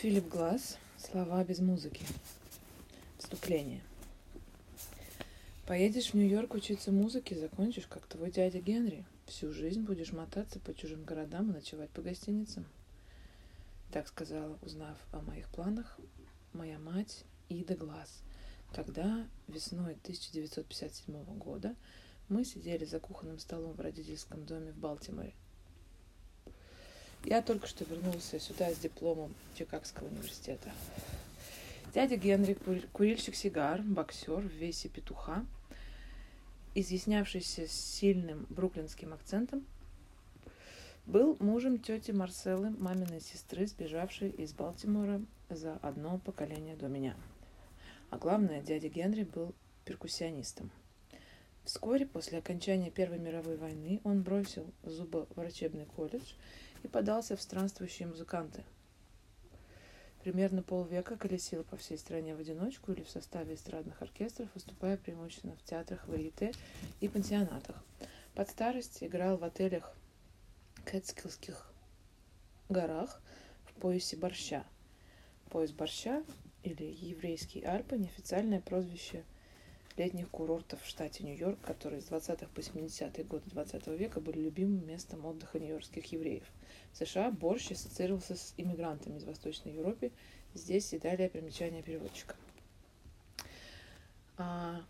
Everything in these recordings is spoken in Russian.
Филипп Глаз. Слова без музыки. Вступление. Поедешь в Нью-Йорк учиться музыке, закончишь, как твой дядя Генри. Всю жизнь будешь мотаться по чужим городам и ночевать по гостиницам. Так сказала, узнав о моих планах, моя мать Ида Глаз, когда весной 1957 года мы сидели за кухонным столом в родительском доме в Балтиморе. Я только что вернулся сюда с дипломом Чикагского университета. Дядя Генри, курильщик сигар, боксер в весе петуха, изъяснявшийся с сильным бруклинским акцентом, был мужем тети Марселы, маминой сестры, сбежавшей из Балтимора за одно поколение до меня. А главное, дядя Генри был перкуссионистом. Вскоре после окончания Первой мировой войны он бросил зубоврачебный колледж и подался в странствующие музыканты. Примерно полвека колесил по всей стране в одиночку или в составе эстрадных оркестров, выступая преимущественно в театрах варьете и пансионатах. Под старость играл в отелях Кэтскиллских горах в поясе борща. Пояс борща или еврейские Альпы – неофициальное прозвище летних курортов в штате Нью-Йорк, которые с 20-х по 70-е годы 20 века были любимым местом отдыха нью-йоркских евреев. В США борщ ассоциировался с иммигрантами из Восточной Европы. Здесь и далее примечание переводчика. А,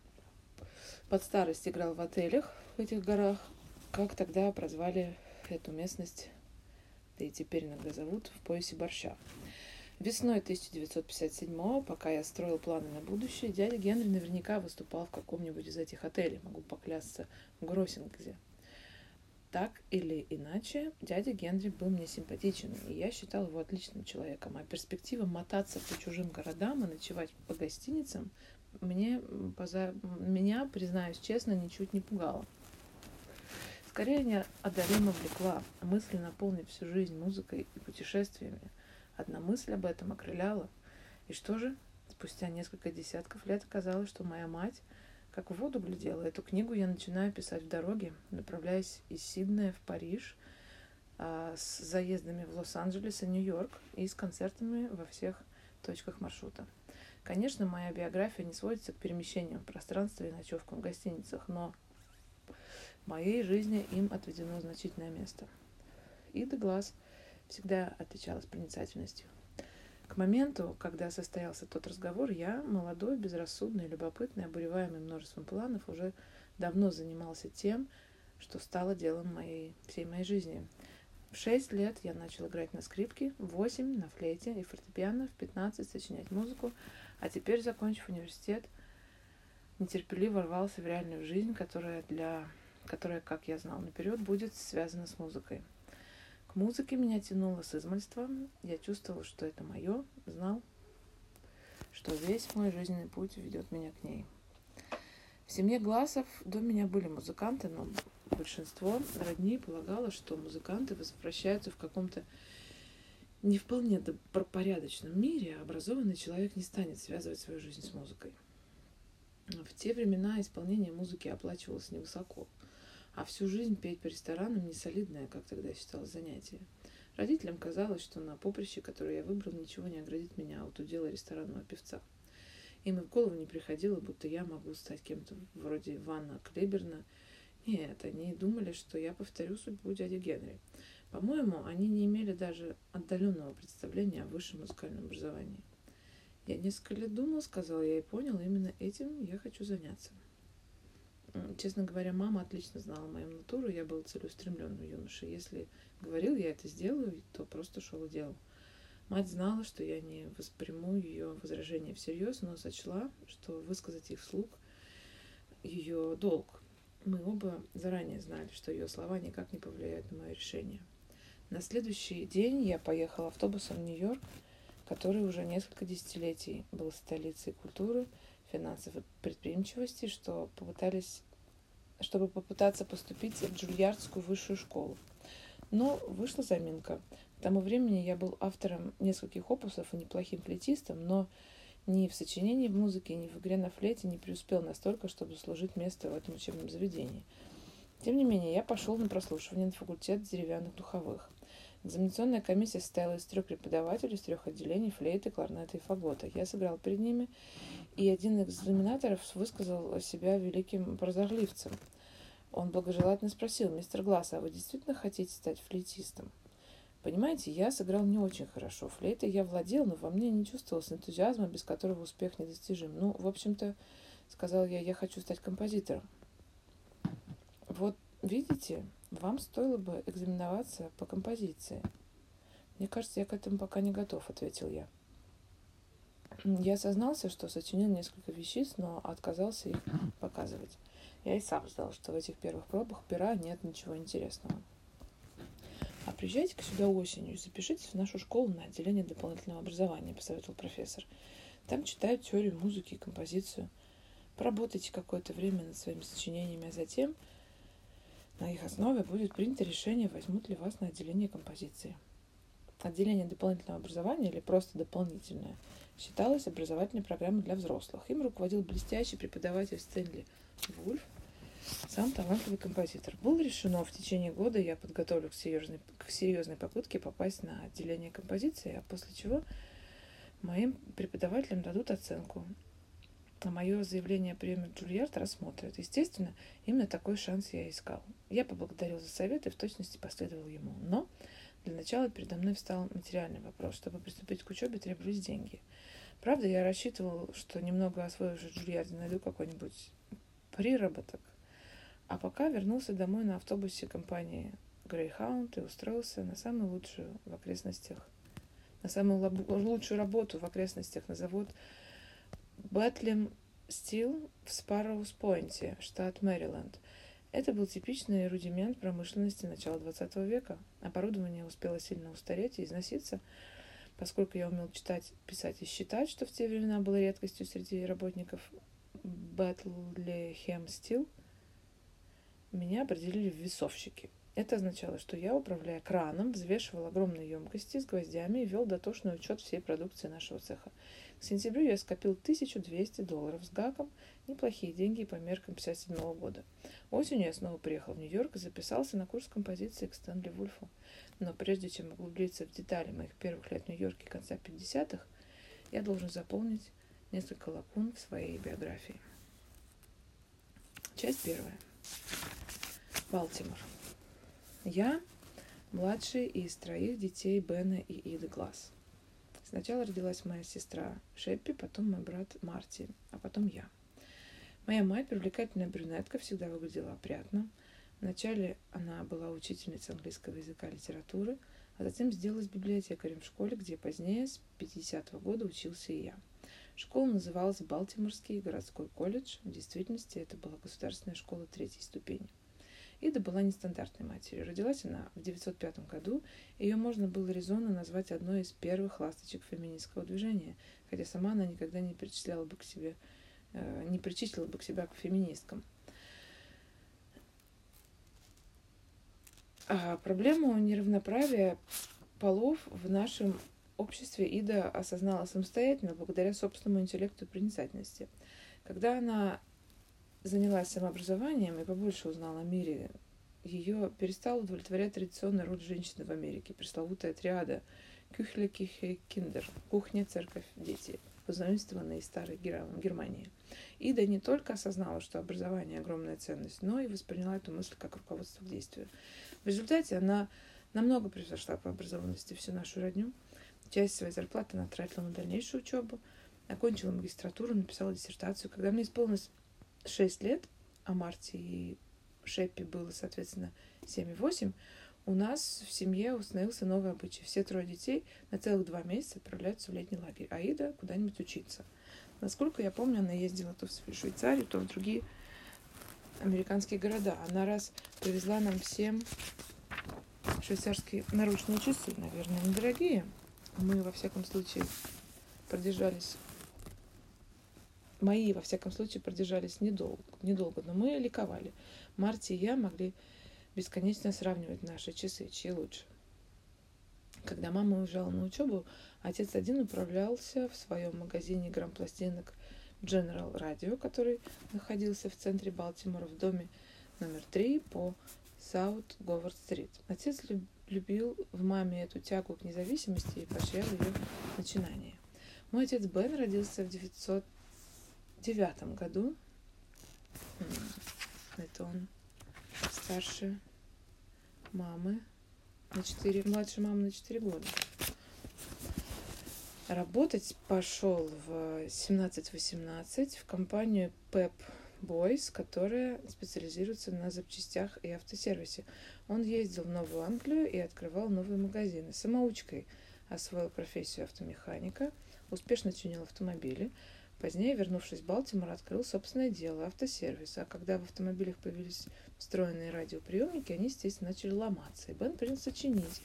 под старость играл в отелях в этих горах, как тогда прозвали эту местность, да и теперь иногда зовут, в поясе борща. Весной 1957 пока я строил планы на будущее, дядя Генри наверняка выступал в каком-нибудь из этих отелей, могу поклясться, в Гроссингзе. Так или иначе, дядя Генри был мне симпатичен, и я считал его отличным человеком. А перспектива мотаться по чужим городам и ночевать по гостиницам мне, поза... меня, признаюсь честно, ничуть не пугало. Скорее, меня одаримо влекла, мысли наполнить всю жизнь музыкой и путешествиями – Одна мысль об этом окрыляла. И что же? Спустя несколько десятков лет оказалось, что моя мать как в воду глядела. Эту книгу я начинаю писать в дороге, направляясь из Сиднея в Париж, а, с заездами в Лос-Анджелес и Нью-Йорк и с концертами во всех точках маршрута. Конечно, моя биография не сводится к перемещениям в пространстве и ночевкам в гостиницах, но в моей жизни им отведено значительное место. И до глаз – всегда отличалась проницательностью. К моменту, когда состоялся тот разговор, я, молодой, безрассудный, любопытный, обуреваемый множеством планов, уже давно занимался тем, что стало делом моей, всей моей жизни. В шесть лет я начал играть на скрипке, в восемь на флейте и фортепиано, в пятнадцать сочинять музыку, а теперь, закончив университет, нетерпеливо рвался в реальную жизнь, которая, для, которая, как я знал наперед, будет связана с музыкой. К музыке меня тянуло с измальства. Я чувствовал, что это мое, знал, что весь мой жизненный путь ведет меня к ней. В семье Глазов до меня были музыканты, но большинство родней полагало, что музыканты возвращаются в каком-то не вполне порядочном мире, а образованный человек не станет связывать свою жизнь с музыкой. В те времена исполнение музыки оплачивалось невысоко – а всю жизнь петь по ресторанам не солидное, как тогда считалось, занятие. Родителям казалось, что на поприще, которое я выбрал, ничего не оградит меня от удела ресторанного певца. Им и в голову не приходило, будто я могу стать кем-то вроде Ивана Клеберна. Нет, они думали, что я повторю судьбу дяди Генри. По-моему, они не имели даже отдаленного представления о высшем музыкальном образовании. Я несколько лет думал, сказал я и понял, именно этим я хочу заняться. Честно говоря, мама отлично знала мою натуру, я был целеустремленным юношей. Если говорил, я это сделаю, то просто шел и делал. Мать знала, что я не восприму ее возражения всерьез, но сочла, что высказать их вслух ее долг. Мы оба заранее знали, что ее слова никак не повлияют на мое решение. На следующий день я поехал автобусом в Нью-Йорк, который уже несколько десятилетий был столицей культуры – финансов и предприимчивости, что попытались, чтобы попытаться поступить в Джульярдскую высшую школу. Но вышла заминка. К тому времени я был автором нескольких опусов и неплохим флейтистом, но ни в сочинении в музыке, ни в игре на флейте не преуспел настолько, чтобы служить место в этом учебном заведении. Тем не менее, я пошел на прослушивание на факультет деревянных духовых. Экзаменационная комиссия состояла из трех преподавателей, из трех отделений, флейты, кларнета и фагота. Я сыграл перед ними, и один из экзаменаторов высказал себя великим прозорливцем. Он благожелательно спросил, мистер Гласс, а вы действительно хотите стать флейтистом? Понимаете, я сыграл не очень хорошо. Флейтой я владел, но во мне не чувствовалось энтузиазма, без которого успех недостижим. Ну, в общем-то, сказал я, я хочу стать композитором. Вот видите, вам стоило бы экзаменоваться по композиции. Мне кажется, я к этому пока не готов, ответил я. Я осознался, что сочинил несколько вещиц, но отказался их показывать. Я и сам знал, что в этих первых пробах пера нет ничего интересного. А приезжайте-ка сюда осенью и запишитесь в нашу школу на отделение дополнительного образования, посоветовал профессор. Там читают теорию музыки и композицию. Поработайте какое-то время над своими сочинениями, а затем на их основе будет принято решение, возьмут ли вас на отделение композиции. Отделение дополнительного образования или просто дополнительное считалось образовательной программой для взрослых. Им руководил блестящий преподаватель Стэнли Вульф, сам талантливый композитор. Было решено, в течение года я подготовлю к серьезной, к серьезной попытке попасть на отделение композиции, а после чего моим преподавателям дадут оценку мое заявление о приеме Джульярд рассмотрят. Естественно, именно такой шанс я искал. Я поблагодарил за совет и в точности последовал ему. Но для начала передо мной встал материальный вопрос. Чтобы приступить к учебе, требовались деньги. Правда, я рассчитывал, что немного освоившись Джульярде, найду какой-нибудь приработок. А пока вернулся домой на автобусе компании Greyhound и устроился на самую лучшую в окрестностях, на самую лучшую работу в окрестностях на завод Бэтлем Стил в Спарроуз-Пойнте, штат Мэриленд. Это был типичный рудимент промышленности начала XX века. Оборудование успело сильно устареть и износиться, поскольку я умел читать, писать и считать, что в те времена было редкостью среди работников Бэтлехем Стил, меня определили в весовщики. Это означало, что я, управляя краном, взвешивал огромные емкости с гвоздями и вел дотошный учет всей продукции нашего цеха. К сентябрю я скопил 1200 долларов с гаком, неплохие деньги по меркам 57 года. Осенью я снова приехал в Нью-Йорк и записался на курс композиции к Стэнли Вульфу. Но прежде чем углубиться в детали моих первых лет в Нью-Йорке конца 50-х, я должен заполнить несколько лакун в своей биографии. Часть первая. Балтимор. Я младший из троих детей Бена и Иды Глаз. Сначала родилась моя сестра Шеппи, потом мой брат Марти, а потом я. Моя мать, привлекательная брюнетка, всегда выглядела опрятно. Вначале она была учительницей английского языка и литературы, а затем сделалась библиотекарем в школе, где позднее, с 50-го года, учился и я. Школа называлась Балтиморский городской колледж. В действительности это была государственная школа третьей ступени. Ида была нестандартной матерью. Родилась она в 905 году, ее можно было резонно назвать одной из первых ласточек феминистского движения, хотя сама она никогда не причисляла бы к себе, э, не причислила бы к себя к феминисткам. А проблему неравноправия полов в нашем обществе Ида осознала самостоятельно благодаря собственному интеллекту и проницательности. Когда она занялась самообразованием и побольше узнала о мире, ее перестал удовлетворять традиционная роль женщины в Америке, пресловутая триада Кюхле, Кихе, Киндер, кухня, церковь, дети, позаимствованные из старой Германии. Ида не только осознала, что образование – огромная ценность, но и восприняла эту мысль как руководство к действию. В результате она намного превзошла по образованности всю нашу родню. Часть своей зарплаты она тратила на дальнейшую учебу, окончила магистратуру, написала диссертацию. Когда мне исполнилось 6 лет, а Марти и Шеппи было, соответственно, 7 и 8, у нас в семье установился новый обычай. Все трое детей на целых два месяца отправляются в летний лагерь, а Ида куда-нибудь учиться. Насколько я помню, она ездила то в Швейцарию, то в другие американские города. Она раз привезла нам всем швейцарские наручные часы, наверное, недорогие. Мы, во всяком случае, продержались мои, во всяком случае, продержались недолго, недолго, но мы ликовали. Марти и я могли бесконечно сравнивать наши часы, чьи лучше. Когда мама уезжала на учебу, отец один управлялся в своем магазине грампластинок General Radio, который находился в центре Балтимора в доме номер 3 по Саут Говард Стрит. Отец любил в маме эту тягу к независимости и поощрял ее начинание. Мой отец Бен родился в 909 году. Это он старше мамы на 4, младше мамы на 4 года. Работать пошел в 17-18 в компанию Pep Boys, которая специализируется на запчастях и автосервисе. Он ездил в Новую Англию и открывал новые магазины. Самоучкой освоил профессию автомеханика, успешно чинил автомобили. Позднее, вернувшись в Балтимор, открыл собственное дело – автосервис. А когда в автомобилях появились встроенные радиоприемники, они, естественно, начали ломаться. И Бен принялся чинить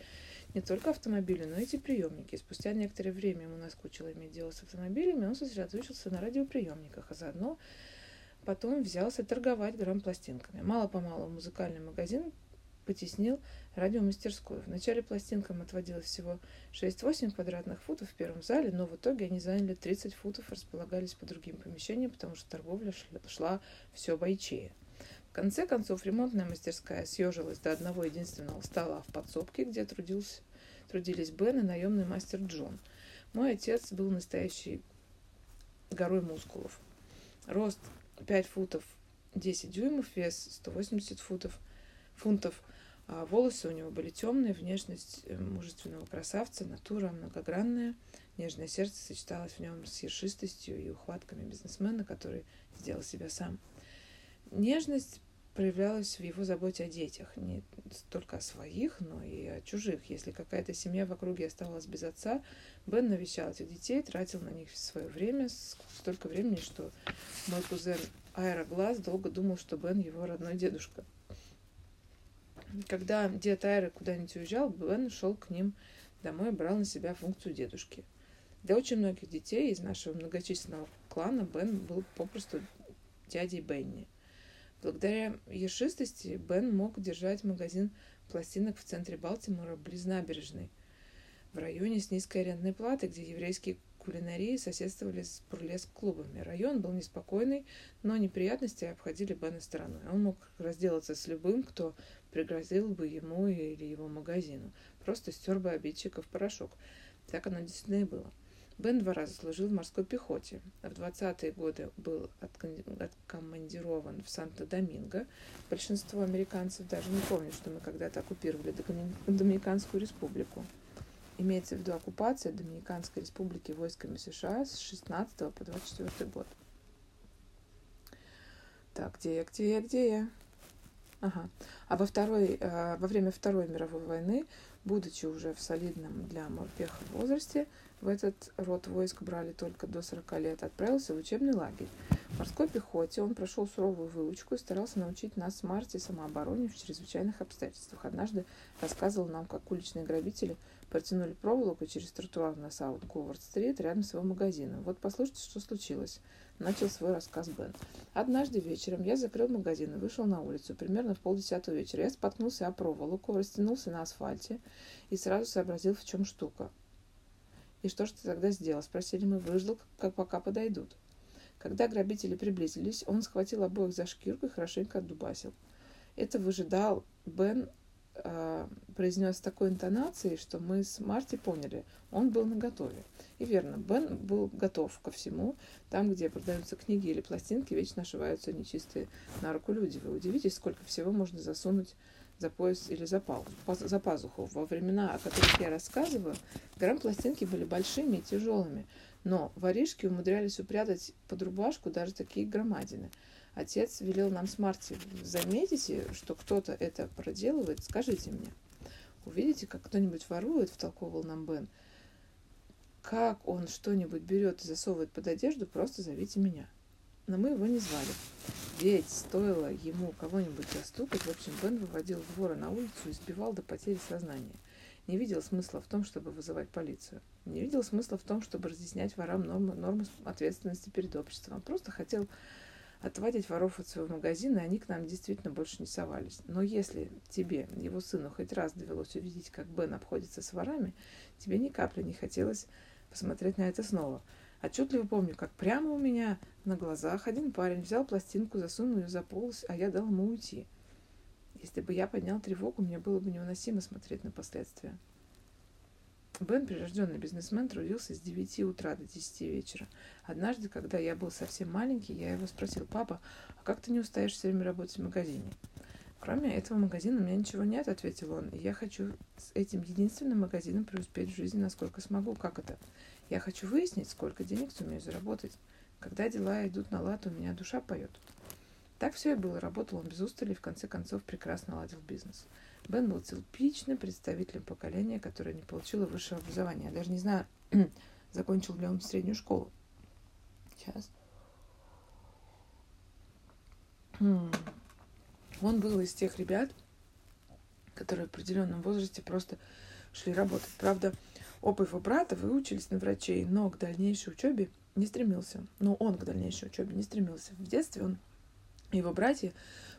не только автомобили, но и эти приемники. Спустя некоторое время ему наскучило иметь дело с автомобилями, он сосредоточился на радиоприемниках, а заодно потом взялся торговать грамм-пластинками. Мало-помалу музыкальный магазин потеснил радиомастерскую. Вначале пластинкам отводилось всего 6-8 квадратных футов в первом зале, но в итоге они заняли 30 футов располагались по другим помещениям, потому что торговля шла все бойчее конце концов, ремонтная мастерская съежилась до одного единственного стола в подсобке, где трудился, трудились Бен и наемный мастер Джон. Мой отец был настоящий горой мускулов. Рост 5 футов 10 дюймов, вес 180 футов, фунтов. А волосы у него были темные, внешность э, мужественного красавца, натура многогранная. Нежное сердце сочеталось в нем с ершистостью и ухватками бизнесмена, который сделал себя сам. Нежность проявлялась в его заботе о детях, не только о своих, но и о чужих. Если какая-то семья в округе оставалась без отца, Бен навещал этих детей, тратил на них свое время, столько времени, что мой кузен Аэроглаз долго думал, что Бен его родной дедушка. Когда дед Айры куда-нибудь уезжал, Бен шел к ним домой и брал на себя функцию дедушки. Для очень многих детей из нашего многочисленного клана Бен был попросту дядей Бенни – Благодаря ершистости Бен мог держать магазин пластинок в центре Балтимора, близ набережной, в районе с низкой арендной платой, где еврейские кулинарии соседствовали с бурлеск-клубами. Район был неспокойный, но неприятности обходили Бена стороной. Он мог разделаться с любым, кто пригрозил бы ему или его магазину. Просто стер бы обидчиков порошок. Так оно действительно и было. Бен два раза служил в морской пехоте. В 20-е годы был откомандирован в Санто-Доминго. Большинство американцев даже не помнят, что мы когда-то оккупировали Доминиканскую республику. Имеется в виду оккупация Доминиканской республики войсками США с 16 по 24 год. Так, где я, где я, где я? Ага. А во, второй, э, во время Второй мировой войны, будучи уже в солидном для морпеха возрасте, в этот род войск брали только до 40 лет, отправился в учебный лагерь. В морской пехоте он прошел суровую выучку и старался научить нас с Марти самообороне в чрезвычайных обстоятельствах. Однажды рассказывал нам, как уличные грабители протянули проволоку через тротуар на Саут Говард-стрит рядом с его магазином. Вот послушайте, что случилось. Начал свой рассказ Бен. Однажды вечером я закрыл магазин и вышел на улицу. Примерно в полдесятого вечера я споткнулся о проволоку, растянулся на асфальте и сразу сообразил, в чем штука. «И что же ты тогда сделал?» – спросили мы. Выждал, как пока подойдут. Когда грабители приблизились, он схватил обоих за шкирку и хорошенько отдубасил. Это выжидал Бен э, произнес такой интонацией, что мы с Марти поняли, он был наготове. И верно, Бен был готов ко всему. Там, где продаются книги или пластинки, вечно ошиваются нечистые на руку люди. Вы удивитесь, сколько всего можно засунуть за пояс или за, пал, за пазуху. Во времена, о которых я рассказываю, грамм-пластинки были большими и тяжелыми, но воришки умудрялись упрятать под рубашку даже такие громадины. Отец велел нам с Марти, заметите, что кто-то это проделывает, скажите мне. Увидите, как кто-нибудь ворует, втолковывал нам Бен. Как он что-нибудь берет и засовывает под одежду, просто зовите меня но мы его не звали. Ведь стоило ему кого-нибудь застукать, в общем, Бен выводил вора на улицу и избивал до потери сознания. Не видел смысла в том, чтобы вызывать полицию. Не видел смысла в том, чтобы разъяснять ворам нормы, нормы ответственности перед обществом. Он просто хотел отводить воров от своего магазина, и они к нам действительно больше не совались. Но если тебе, его сыну, хоть раз довелось увидеть, как Бен обходится с ворами, тебе ни капли не хотелось посмотреть на это снова – Отчетливо помню, как прямо у меня на глазах один парень взял пластинку, засунул ее за полос, а я дал ему уйти. Если бы я поднял тревогу, мне было бы невыносимо смотреть на последствия. Бен, прирожденный бизнесмен, трудился с 9 утра до 10 вечера. Однажды, когда я был совсем маленький, я его спросил, папа, а как ты не устаешь все время работать в магазине? Кроме этого магазина у меня ничего нет, ответил он. Я хочу с этим единственным магазином преуспеть в жизни, насколько смогу. Как это? Я хочу выяснить, сколько денег сумею заработать. Когда дела идут на лад, у меня душа поет. Так все и было. Работал он без устали и в конце концов прекрасно ладил бизнес. Бен был типичным представителем поколения, которое не получило высшего образования. Я даже не знаю, закончил ли он среднюю школу. Сейчас. Хм. Он был из тех ребят, которые в определенном возрасте просто шли работать. Правда, оба его брата выучились на врачей, но к дальнейшей учебе не стремился. Но он к дальнейшей учебе не стремился. В детстве он и его братья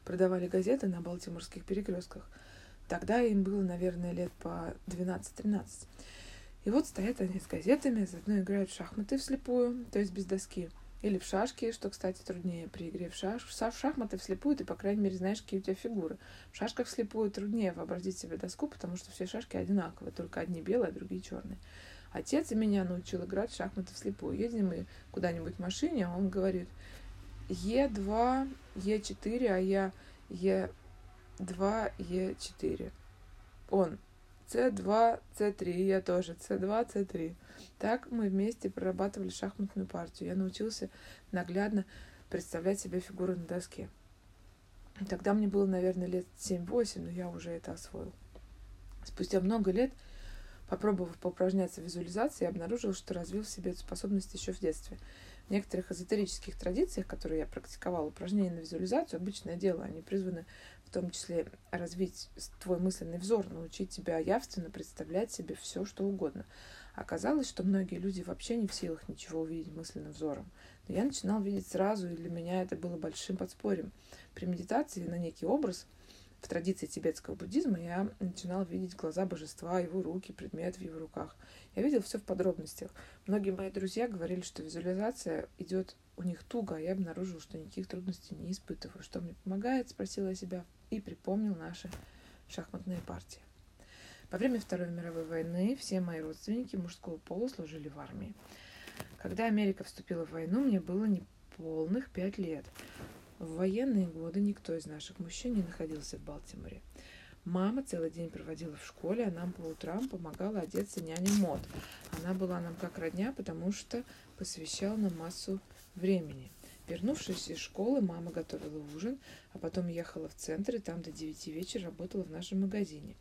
продавали газеты на Балтиморских перекрестках – Тогда им было, наверное, лет по 12-13. И вот стоят они с газетами, заодно играют в шахматы вслепую, то есть без доски. Или в шашки, что, кстати, труднее при игре в, шаш... в шахматы вслепую, ты, по крайней мере, знаешь, какие у тебя фигуры. В шашках вслепую труднее вообразить себе доску, потому что все шашки одинаковые, только одни белые, а другие черные. Отец меня научил играть в шахматы вслепую. Едем мы куда-нибудь в машине, а он говорит, Е2, Е4, а я Е 2Е4. Он С2, С3, я тоже С2, С3. Так мы вместе прорабатывали шахматную партию. Я научился наглядно представлять себе фигуры на доске. Тогда мне было, наверное, лет 7-8, но я уже это освоил. Спустя много лет, попробовав поупражняться в визуализации, я обнаружил, что развил в себе эту способность еще в детстве. В некоторых эзотерических традициях, которые я практиковал, упражнения на визуализацию – обычное дело. Они призваны в том числе развить твой мысленный взор, научить тебя явственно представлять себе все, что угодно. Оказалось, что многие люди вообще не в силах ничего увидеть мысленным взором. Но я начинал видеть сразу, и для меня это было большим подспорьем. При медитации на некий образ в традиции тибетского буддизма я начинал видеть глаза божества, его руки, предмет в его руках. Я видел все в подробностях. Многие мои друзья говорили, что визуализация идет у них туго, а я обнаружил, что никаких трудностей не испытываю. Что мне помогает, спросила я себя и припомнил наши шахматные партии. Во время Второй мировой войны все мои родственники мужского пола служили в армии. Когда Америка вступила в войну, мне было неполных пять лет. В военные годы никто из наших мужчин не находился в Балтиморе. Мама целый день проводила в школе, а нам по утрам помогала одеться няня Мод. Она была нам как родня, потому что посвящала нам массу времени. Вернувшись из школы, мама готовила ужин, а потом ехала в центр и там до девяти вечера работала в нашем магазине.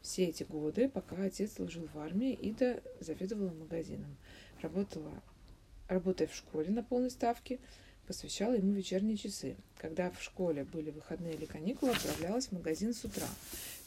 Все эти годы, пока отец служил в армии, Ида заведовала магазином. Работала, работая в школе на полной ставке, посвящала ему вечерние часы. Когда в школе были выходные или каникулы, отправлялась в магазин с утра.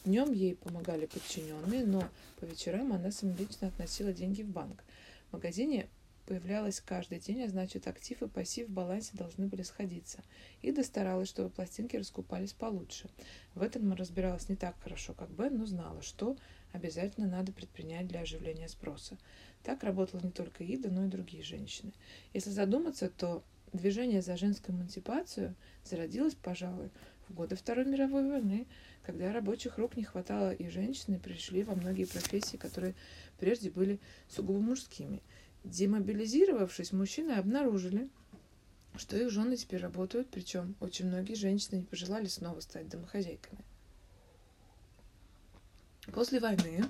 Днем ей помогали подчиненные, но по вечерам она самолично относила деньги в банк. В магазине появлялась каждый день, а значит актив и пассив в балансе должны были сходиться. Ида старалась, чтобы пластинки раскупались получше. В этом она разбиралась не так хорошо, как Бен, но знала, что обязательно надо предпринять для оживления спроса. Так работала не только Ида, но и другие женщины. Если задуматься, то движение за женскую эмансипацию зародилось, пожалуй, в годы Второй мировой войны, когда рабочих рук не хватало, и женщины пришли во многие профессии, которые прежде были сугубо мужскими – Демобилизировавшись, мужчины обнаружили, что их жены теперь работают, причем очень многие женщины не пожелали снова стать домохозяйками. После войны,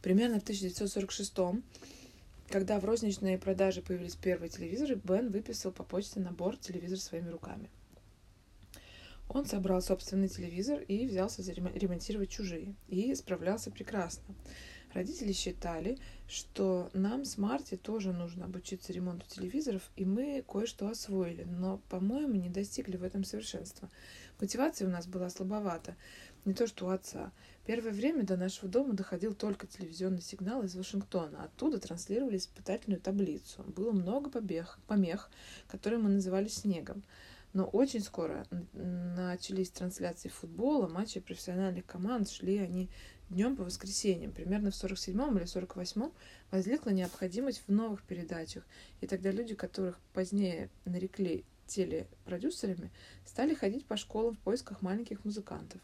примерно в 1946 когда в розничной продаже появились первые телевизоры, Бен выписал по почте набор телевизор своими руками. Он собрал собственный телевизор и взялся ремонтировать чужие. И справлялся прекрасно. Родители считали, что нам с Марти тоже нужно обучиться ремонту телевизоров, и мы кое-что освоили, но, по-моему, не достигли в этом совершенства. Мотивация у нас была слабовата, не то что у отца. Первое время до нашего дома доходил только телевизионный сигнал из Вашингтона. Оттуда транслировали испытательную таблицу. Было много побег, помех, которые мы называли снегом. Но очень скоро начались трансляции футбола, матчи профессиональных команд, шли они днем по воскресеньям. Примерно в 47-м или 48-м возникла необходимость в новых передачах. И тогда люди, которых позднее нарекли телепродюсерами, стали ходить по школам в поисках маленьких музыкантов.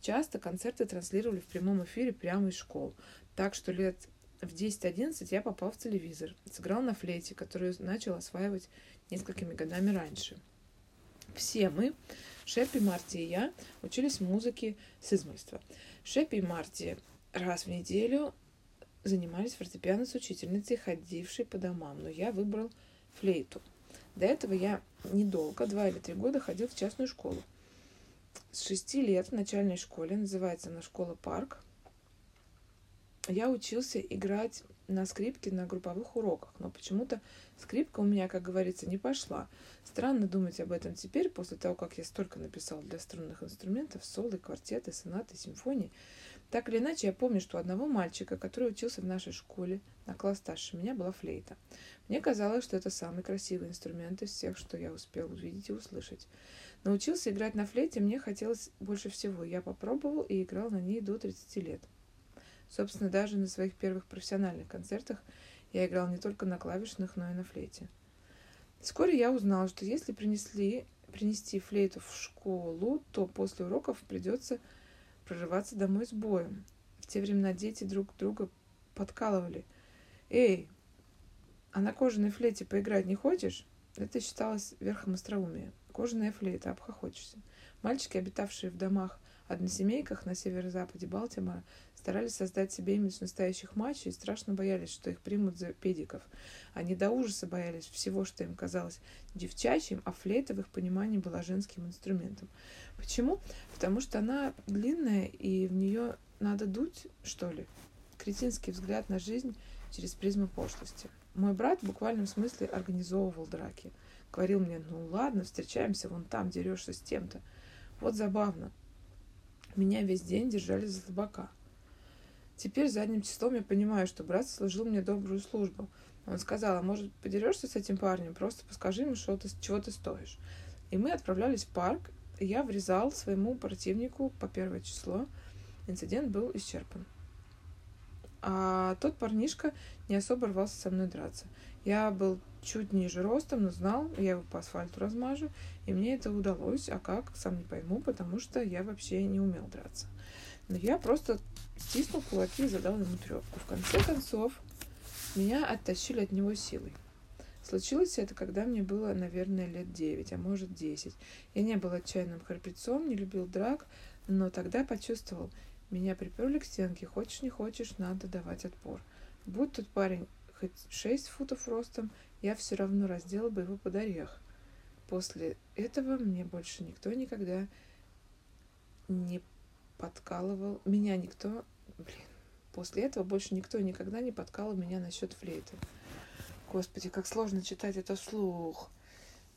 Часто концерты транслировали в прямом эфире прямо из школ, так что лет в 10-11 я попал в телевизор, сыграл на флейте, которую начал осваивать несколькими годами раньше. Все мы, Шеппи, Марти и я, учились музыке с измольства. Шеппи и Марти раз в неделю занимались фортепиано с учительницей, ходившей по домам, но я выбрал флейту. До этого я недолго, два или три года, ходил в частную школу. С шести лет в начальной школе, называется она школа «Парк», я учился играть на скрипке на групповых уроках, но почему-то скрипка у меня, как говорится, не пошла. Странно думать об этом теперь, после того, как я столько написал для струнных инструментов, солы, квартеты, сонаты, симфонии. Так или иначе, я помню, что у одного мальчика, который учился в нашей школе, на класс старше меня, была флейта. Мне казалось, что это самый красивый инструмент из всех, что я успел увидеть и услышать. Научился играть на флейте мне хотелось больше всего. Я попробовал и играл на ней до 30 лет. Собственно, даже на своих первых профессиональных концертах я играл не только на клавишных, но и на флейте. Вскоре я узнал, что если принесли, принести флейту в школу, то после уроков придется прорываться домой с боем. В те времена дети друг друга подкалывали. «Эй, а на кожаной флейте поиграть не хочешь?» Это считалось верхом остроумия. Кожаная флейта, обхохочешься. Мальчики, обитавшие в домах односемейках на северо-западе Балтимора, старались создать себе имидж настоящих мачо и страшно боялись, что их примут за педиков. Они до ужаса боялись всего, что им казалось девчачьим, а флейта в их понимании была женским инструментом. Почему? Потому что она длинная, и в нее надо дуть, что ли. Кретинский взгляд на жизнь через призму пошлости. Мой брат в буквальном смысле организовывал драки. Говорил мне, ну ладно, встречаемся вон там, дерешься с тем-то. Вот забавно. Меня весь день держали за табака. Теперь задним числом я понимаю, что брат служил мне добрую службу. Он сказал, а может, подерешься с этим парнем, просто поскажи ему, что ты, чего ты стоишь. И мы отправлялись в парк, и я врезал своему противнику по первое число. Инцидент был исчерпан. А тот парнишка не особо рвался со мной драться. Я был чуть ниже ростом, но знал, я его по асфальту размажу, и мне это удалось, а как, сам не пойму, потому что я вообще не умел драться. Но я просто стиснул кулаки и задал ему трепку. В конце концов, меня оттащили от него силой. Случилось это, когда мне было, наверное, лет девять, а может десять. Я не был отчаянным храбрецом, не любил драк, но тогда почувствовал, меня приперли к стенке, хочешь не хочешь, надо давать отпор. Будь тот парень хоть шесть футов ростом, я все равно раздела бы его под орех. После этого мне больше никто никогда не подкалывал. Меня никто... Блин. После этого больше никто никогда не подкалывал меня насчет флейты. Господи, как сложно читать это вслух.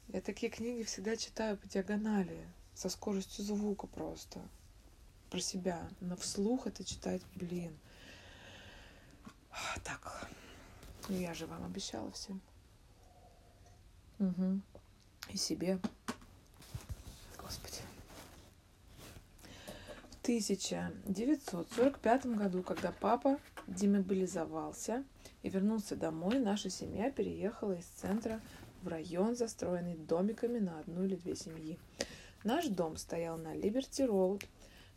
Я такие книги всегда читаю по диагонали, со скоростью звука просто. Про себя. Но вслух это читать, блин. Так. Ну, я же вам обещала всем. Угу. И себе. 1945 году, когда папа демобилизовался и вернулся домой, наша семья переехала из центра в район, застроенный домиками на одну или две семьи. Наш дом стоял на Либерти Роуд,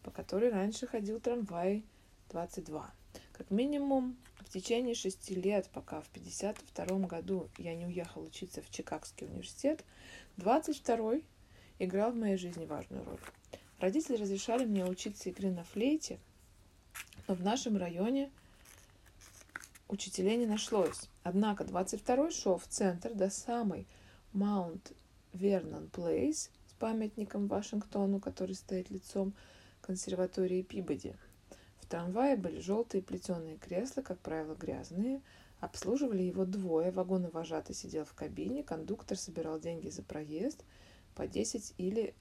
по которой раньше ходил трамвай 22. Как минимум в течение шести лет, пока в 1952 году я не уехал учиться в Чикагский университет, 22 играл в моей жизни важную роль. Родители разрешали мне учиться игре на флейте, но в нашем районе учителей не нашлось. Однако 22-й шел в центр до самой Маунт Вернон Плейс с памятником Вашингтону, который стоит лицом консерватории Пибоди. В трамвае были желтые плетеные кресла, как правило, грязные. Обслуживали его двое. Вагоновожатый сидел в кабине, кондуктор собирал деньги за проезд по 10 или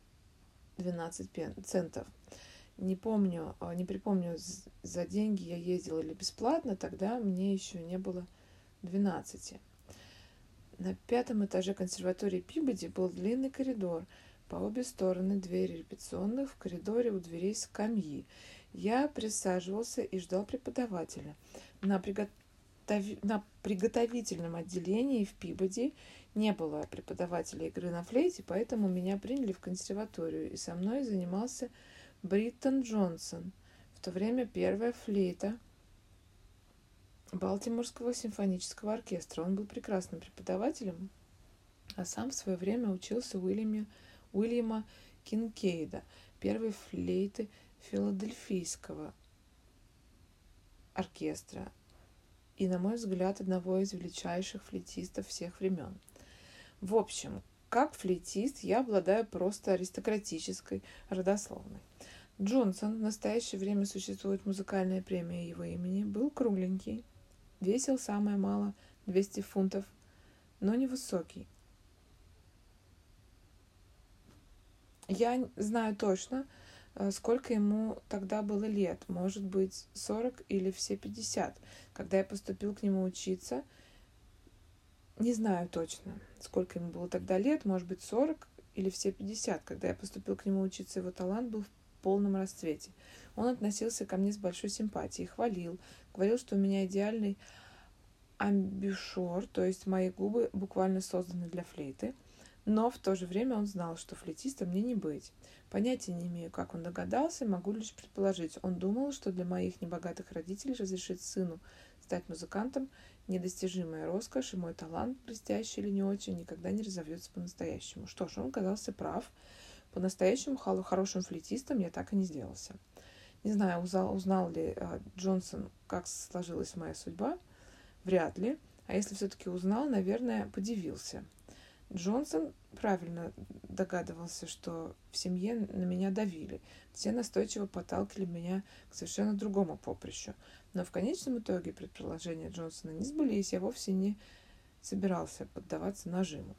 12 центов. Не помню, а, не припомню, за деньги я ездила или бесплатно, тогда мне еще не было 12. На пятом этаже консерватории Пибоди был длинный коридор. По обе стороны двери репетиционных, в коридоре у дверей скамьи. Я присаживался и ждал преподавателя. На приготов... на приготовительном отделении в Пибоди не было преподавателя игры на флейте, поэтому меня приняли в консерваторию, и со мной занимался Бриттон Джонсон, в то время первая флейта Балтиморского симфонического оркестра. Он был прекрасным преподавателем, а сам в свое время учился у Уильяма, Уильяма Кинкейда, первой флейты филадельфийского оркестра и, на мой взгляд, одного из величайших флейтистов всех времен. В общем, как флейтист я обладаю просто аристократической родословной. Джонсон, в настоящее время существует музыкальная премия его имени, был кругленький, весил самое мало 200 фунтов, но невысокий. Я знаю точно, Э, сколько ему тогда было лет, может быть, 40 или все 50, когда я поступил к нему учиться. Не знаю точно, сколько ему было тогда лет, может быть, 40 или все 50, когда я поступил к нему учиться, его талант был в полном расцвете. Он относился ко мне с большой симпатией, хвалил, говорил, что у меня идеальный амбишор, то есть мои губы буквально созданы для флейты, но в то же время он знал, что флейтистом мне не быть. Понятия не имею, как он догадался, могу лишь предположить. Он думал, что для моих небогатых родителей разрешить сыну стать музыкантом недостижимая роскошь, и мой талант, блестящий или не очень, никогда не разовьется по-настоящему. Что ж, он казался прав. По-настоящему хорошим флейтистом я так и не сделался. Не знаю, узнал, узнал ли э, Джонсон, как сложилась моя судьба. Вряд ли. А если все-таки узнал, наверное, подивился. Джонсон правильно догадывался, что в семье на меня давили. Все настойчиво подталкивали меня к совершенно другому поприщу. Но в конечном итоге предположения Джонсона не сбылись, я вовсе не собирался поддаваться нажиму.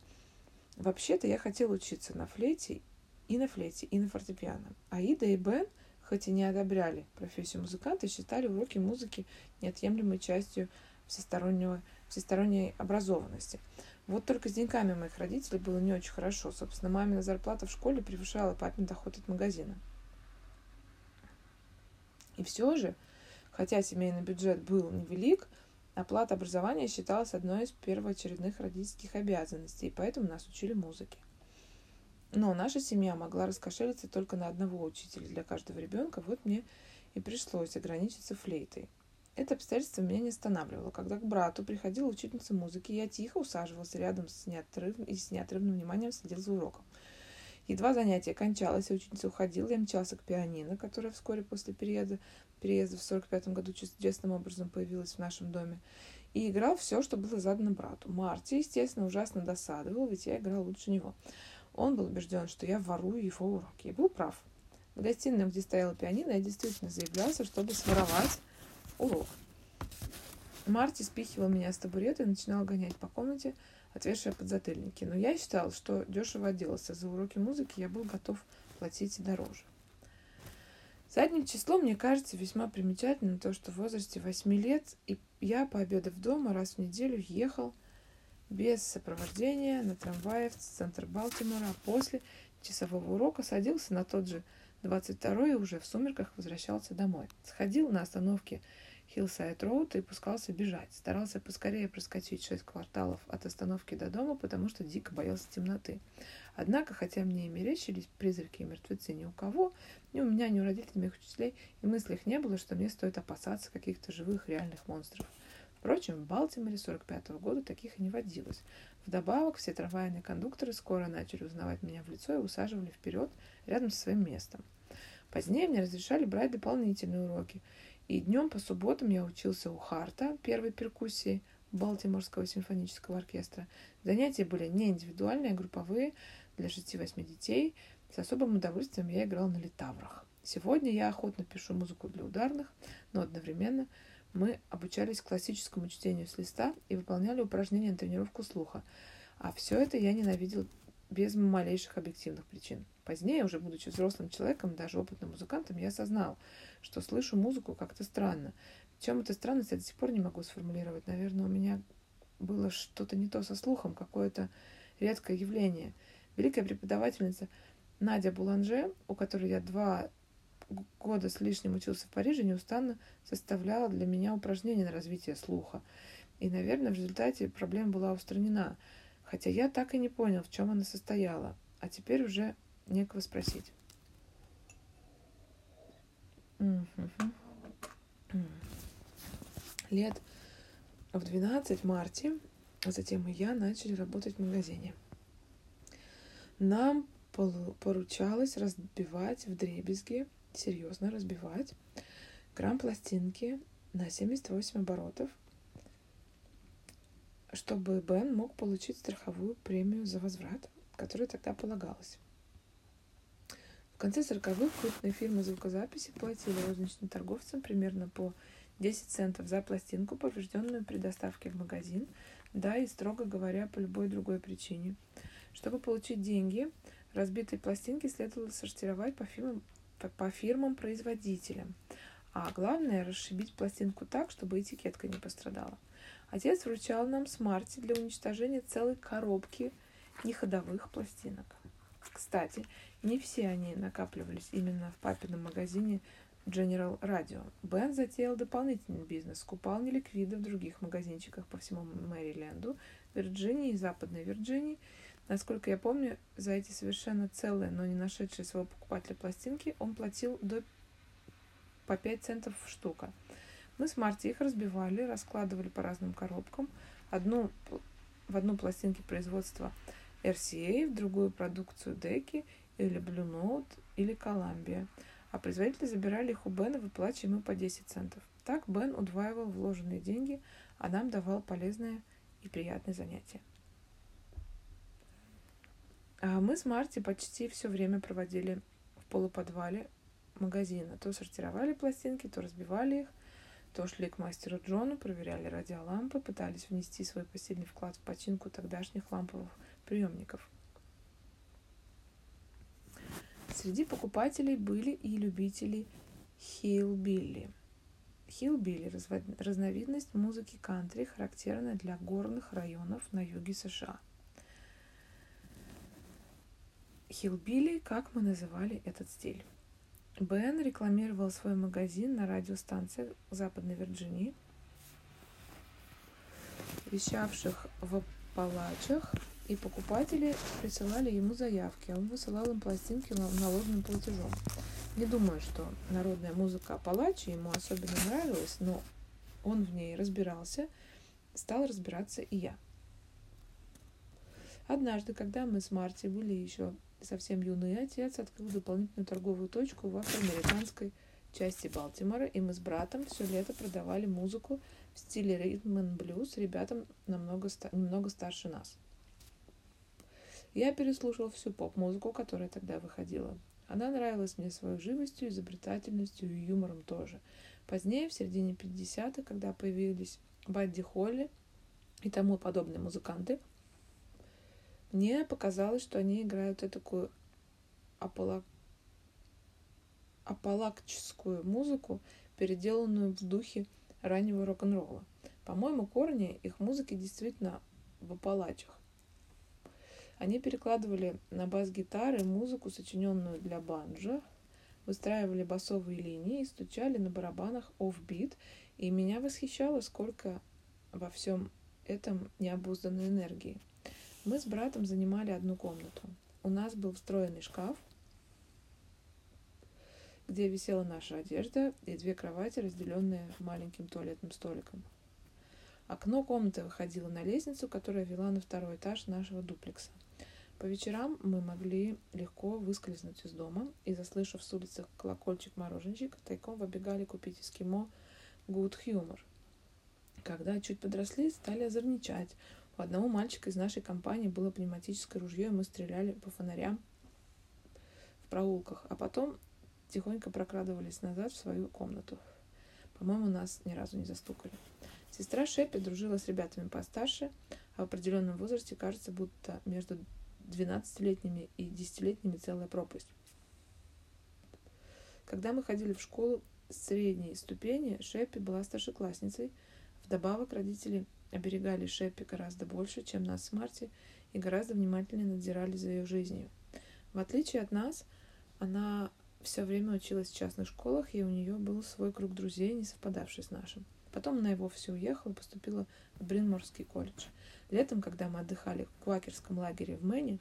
Вообще-то я хотел учиться на флейте и на флейте, и на фортепиано. Аида и Бен, хоть и не одобряли профессию музыканта, считали уроки музыки неотъемлемой частью всестороннего, всесторонней образованности – вот только с деньгами моих родителей было не очень хорошо. Собственно, мамина зарплата в школе превышала папин доход от магазина. И все же, хотя семейный бюджет был невелик, оплата образования считалась одной из первоочередных родительских обязанностей, и поэтому нас учили музыке. Но наша семья могла раскошелиться только на одного учителя для каждого ребенка, вот мне и пришлось ограничиться флейтой. Это обстоятельство меня не останавливало. Когда к брату приходила учительница музыки, я тихо усаживался рядом с неотрыв... и с неотрывным вниманием следил за уроком. Едва занятие кончалось, а ученица уходила, я мчался к пианино, которое вскоре после переезда, переезда в 45 году чудесным образом появилось в нашем доме, и играл все, что было задано брату. Марти, естественно, ужасно досадовал, ведь я играл лучше него. Он был убежден, что я ворую его уроки. И был прав. В гостиной, где стояла пианино, я действительно заявлялся, чтобы своровать урок. Марти спихивал меня с табурета и начинал гонять по комнате, отвешивая подзатыльники. Но я считал, что дешево отделался. За уроки музыки я был готов платить дороже. Задним числом мне кажется весьма примечательным то, что в возрасте 8 лет и я, пообедав дома, раз в неделю ехал без сопровождения на трамвае в центр Балтимора, а после часового урока садился на тот же 22 и уже в сумерках возвращался домой. Сходил на остановке Хиллсайд Роуд и пускался бежать. Старался поскорее проскочить шесть кварталов от остановки до дома, потому что дико боялся темноты. Однако, хотя мне и мерещились призраки и мертвецы ни у кого, ни у меня, ни у родителей моих учителей, и в мыслях не было, что мне стоит опасаться каких-то живых реальных монстров. Впрочем, в Балтиморе 45 -го года таких и не водилось. Вдобавок, все трамвайные кондукторы скоро начали узнавать меня в лицо и усаживали вперед рядом со своим местом. Позднее мне разрешали брать дополнительные уроки – и днем по субботам я учился у Харта, первой перкуссии Балтиморского симфонического оркестра. Занятия были не индивидуальные, а групповые для 6-8 детей. С особым удовольствием я играл на литаврах. Сегодня я охотно пишу музыку для ударных, но одновременно мы обучались классическому чтению с листа и выполняли упражнения на тренировку слуха. А все это я ненавидел без малейших объективных причин. Позднее, уже будучи взрослым человеком, даже опытным музыкантом, я осознал, что слышу музыку как-то странно. В чем эта странность, я до сих пор не могу сформулировать. Наверное, у меня было что-то не то со слухом, какое-то редкое явление. Великая преподавательница Надя Буланже, у которой я два года с лишним учился в Париже, неустанно составляла для меня упражнения на развитие слуха. И, наверное, в результате проблема была устранена, хотя я так и не понял, в чем она состояла, а теперь уже некого спросить. Лет в 12 марте, а затем и я начали работать в магазине. Нам поручалось разбивать в дребезги, серьезно разбивать, грамм пластинки на 78 оборотов, чтобы Бен мог получить страховую премию за возврат, которая тогда полагалась. В конце 40-х крупные фирмы звукозаписи платили розничным торговцам примерно по 10 центов за пластинку, поврежденную при доставке в магазин, да и, строго говоря, по любой другой причине. Чтобы получить деньги, разбитые пластинки следовало сортировать по фирмам, по, фирмам-производителям. А главное, расшибить пластинку так, чтобы этикетка не пострадала. Отец вручал нам смарти для уничтожения целой коробки неходовых пластинок. Кстати, не все они накапливались именно в папином магазине General Radio. Бен затеял дополнительный бизнес, скупал неликвиды в других магазинчиках по всему Мэриленду, Вирджинии и Западной Вирджинии. Насколько я помню, за эти совершенно целые, но не нашедшие своего покупателя пластинки он платил до по 5 центов штука. Мы с Марти их разбивали, раскладывали по разным коробкам. Одну, в одну пластинки производства RCA, в другую продукцию Деки или Blue Note или Columbia. А производители забирали их у Бена, выплачивая ему по 10 центов. Так Бен удваивал вложенные деньги, а нам давал полезное и приятное занятие. А мы с Марти почти все время проводили в полуподвале магазина. То сортировали пластинки, то разбивали их, то шли к мастеру Джону, проверяли радиолампы, пытались внести свой посильный вклад в починку тогдашних ламповых приемников. Среди покупателей были и любители хиллбилли. Хиллбилли – разновидность музыки кантри, характерная для горных районов на юге США. Хиллбилли, как мы называли этот стиль. Бен рекламировал свой магазин на радиостанциях Западной Вирджинии, вещавших в Апалачах, и покупатели присылали ему заявки, а он высылал им пластинки наложенным платежом. Не думаю, что народная музыка Апалачи ему особенно нравилась, но он в ней разбирался, стал разбираться и я. Однажды, когда мы с Марти были еще совсем юный отец открыл дополнительную торговую точку в афроамериканской части Балтимора, и мы с братом все лето продавали музыку в стиле ритм и блюз ребятам намного, немного старше нас. Я переслушал всю поп-музыку, которая тогда выходила. Она нравилась мне своей живостью, изобретательностью и юмором тоже. Позднее, в середине 50-х, когда появились Бадди Холли и тому подобные музыканты – мне показалось, что они играют такую аполак... апалакческую музыку, переделанную в духе раннего рок-н-ролла. По-моему, корни их музыки действительно в апалачах. Они перекладывали на бас-гитары музыку, сочиненную для банджо, выстраивали басовые линии и стучали на барабанах оф-бит, и меня восхищало, сколько во всем этом необузданной энергии. Мы с братом занимали одну комнату. У нас был встроенный шкаф, где висела наша одежда и две кровати, разделенные маленьким туалетным столиком. Окно комнаты выходило на лестницу, которая вела на второй этаж нашего дуплекса. По вечерам мы могли легко выскользнуть из дома и, заслышав с улицы колокольчик мороженщика, тайком выбегали купить эскимо Good Humor. Когда чуть подросли, стали озорничать, у одного мальчика из нашей компании было пневматическое ружье, и мы стреляли по фонарям в проулках, а потом тихонько прокрадывались назад в свою комнату. По-моему, нас ни разу не застукали. Сестра Шеппи дружила с ребятами постарше, а в определенном возрасте кажется, будто между 12-летними и 10-летними целая пропасть. Когда мы ходили в школу средней ступени, Шеппи была старшеклассницей. Вдобавок родители оберегали Шеппи гораздо больше, чем нас с Марти, и гораздо внимательнее надзирали за ее жизнью. В отличие от нас, она все время училась в частных школах, и у нее был свой круг друзей, не совпадавший с нашим. Потом она и вовсе уехала и поступила в Бринморский колледж. Летом, когда мы отдыхали в квакерском лагере в Мэне,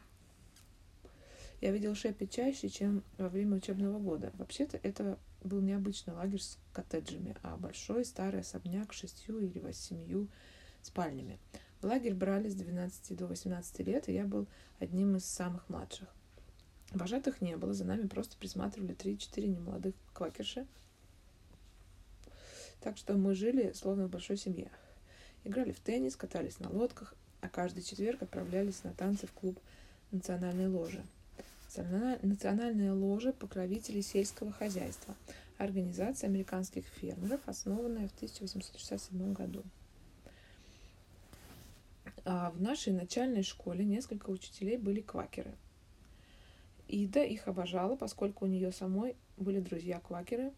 я видел Шеппи чаще, чем во время учебного года. Вообще-то это был необычный лагерь с коттеджами, а большой старый особняк с шестью или восемью спальнями. В лагерь брали с 12 до 18 лет, и я был одним из самых младших. Вожатых не было, за нами просто присматривали 3-4 немолодых квакерши. Так что мы жили словно в большой семье. Играли в теннис, катались на лодках, а каждый четверг отправлялись на танцы в клуб национальной ложи. Национальная ложа покровителей сельского хозяйства, организация американских фермеров, основанная в 1867 году. А в нашей начальной школе несколько учителей были квакеры. Ида их обожала, поскольку у нее самой были друзья-квакеры,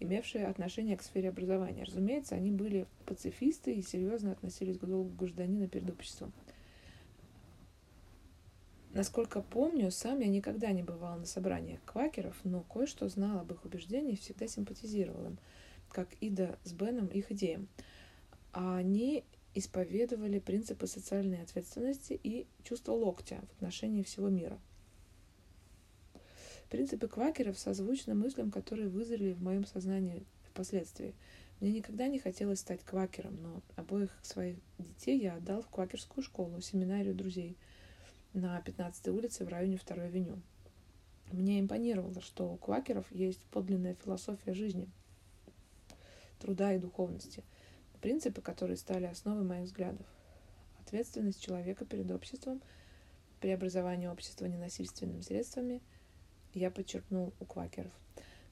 имевшие отношение к сфере образования. Разумеется, они были пацифисты и серьезно относились к долгу гражданина перед обществом. Насколько помню, сам я никогда не бывал на собраниях квакеров, но кое-что знал об их убеждениях и всегда симпатизировал им, как Ида с Беном их идеям. А они исповедовали принципы социальной ответственности и чувство локтя в отношении всего мира. Принципы квакеров созвучны мыслям, которые вызрели в моем сознании впоследствии. Мне никогда не хотелось стать квакером, но обоих своих детей я отдал в квакерскую школу, семинарию друзей – на 15-й улице в районе 2 авеню. Мне импонировало, что у квакеров есть подлинная философия жизни, труда и духовности, принципы, которые стали основой моих взглядов. Ответственность человека перед обществом, преобразование общества ненасильственными средствами я подчеркнул у квакеров.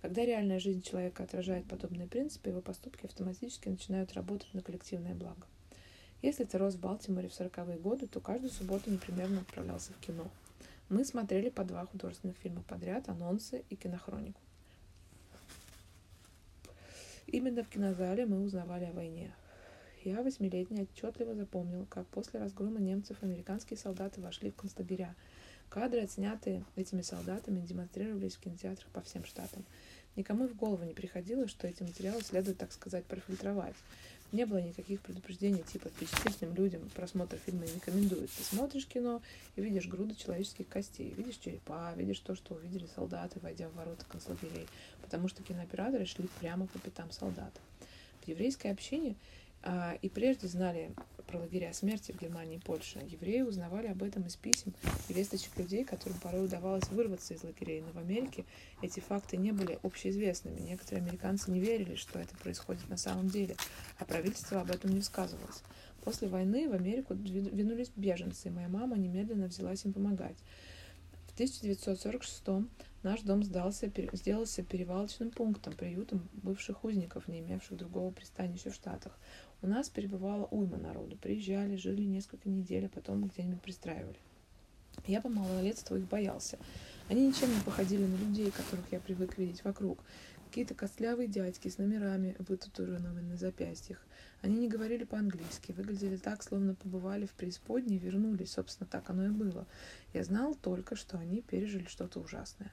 Когда реальная жизнь человека отражает подобные принципы, его поступки автоматически начинают работать на коллективное благо. Если ты рос в Балтиморе в сороковые годы, то каждую субботу непременно отправлялся в кино. Мы смотрели по два художественных фильма подряд, анонсы и кинохронику. Именно в кинозале мы узнавали о войне. Я, восьмилетний, отчетливо запомнил, как после разгрома немцев американские солдаты вошли в концлагеря. Кадры, отснятые этими солдатами, демонстрировались в кинотеатрах по всем штатам. Никому в голову не приходило, что эти материалы следует, так сказать, профильтровать. Не было никаких предупреждений типа впечатлительным людям просмотр фильма не рекомендуют. Ты смотришь кино и видишь груды человеческих костей, видишь черепа, видишь то, что увидели солдаты, войдя в ворота концлагерей, потому что кинооператоры шли прямо по пятам солдат. В еврейской общине и прежде знали про лагеря смерти в Германии и Польше. Евреи узнавали об этом из писем и весточек людей, которым порой удавалось вырваться из лагерей. Но в Америке эти факты не были общеизвестными. Некоторые американцы не верили, что это происходит на самом деле, а правительство об этом не сказывалось. После войны в Америку двинулись беженцы, и моя мама немедленно взялась им помогать. В 1946 наш дом сдался, сделался перевалочным пунктом, приютом бывших узников, не имевших другого пристанища в Штатах. У нас перебывала уйма народу. Приезжали, жили несколько недель, а потом где-нибудь пристраивали. Я по малолетству их боялся. Они ничем не походили на людей, которых я привык видеть вокруг. Какие-то костлявые дядьки с номерами, вытатуированными на запястьях. Они не говорили по-английски, выглядели так, словно побывали в преисподней и вернулись. Собственно, так оно и было. Я знал только, что они пережили что-то ужасное.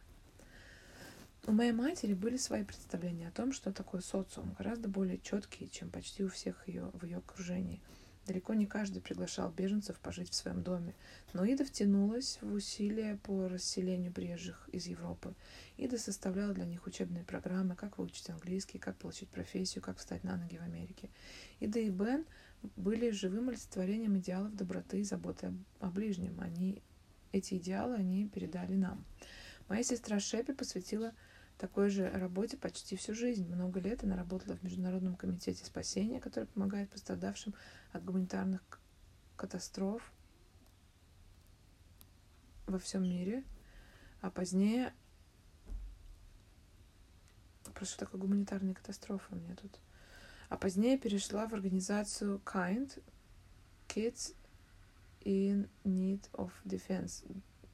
У моей матери были свои представления о том, что такое социум, гораздо более четкие, чем почти у всех ее в ее окружении. Далеко не каждый приглашал беженцев пожить в своем доме, но Ида втянулась в усилия по расселению приезжих из Европы. Ида составляла для них учебные программы, как выучить английский, как получить профессию, как встать на ноги в Америке. Ида и Бен были живым олицетворением идеалов доброты и заботы о ближнем. Они, эти идеалы они передали нам. Моя сестра Шепи посвятила такой же работе почти всю жизнь. Много лет она работала в Международном комитете спасения, который помогает пострадавшим от гуманитарных катастроф во всем мире. А позднее... Просто что такое гуманитарные катастрофы у меня тут? А позднее перешла в организацию KIND, Kids in Need of Defense,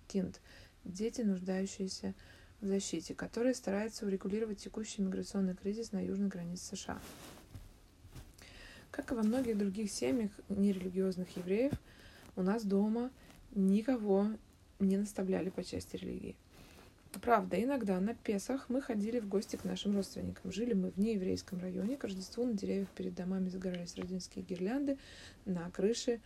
KIND, дети, нуждающиеся в защите, которая старается урегулировать текущий миграционный кризис на южной границе США. Как и во многих других семьях нерелигиозных евреев, у нас дома никого не наставляли по части религии. Правда, иногда на Песах мы ходили в гости к нашим родственникам. Жили мы в нееврейском районе. К Рождеству на деревьях перед домами загорались рождественские гирлянды. На крыше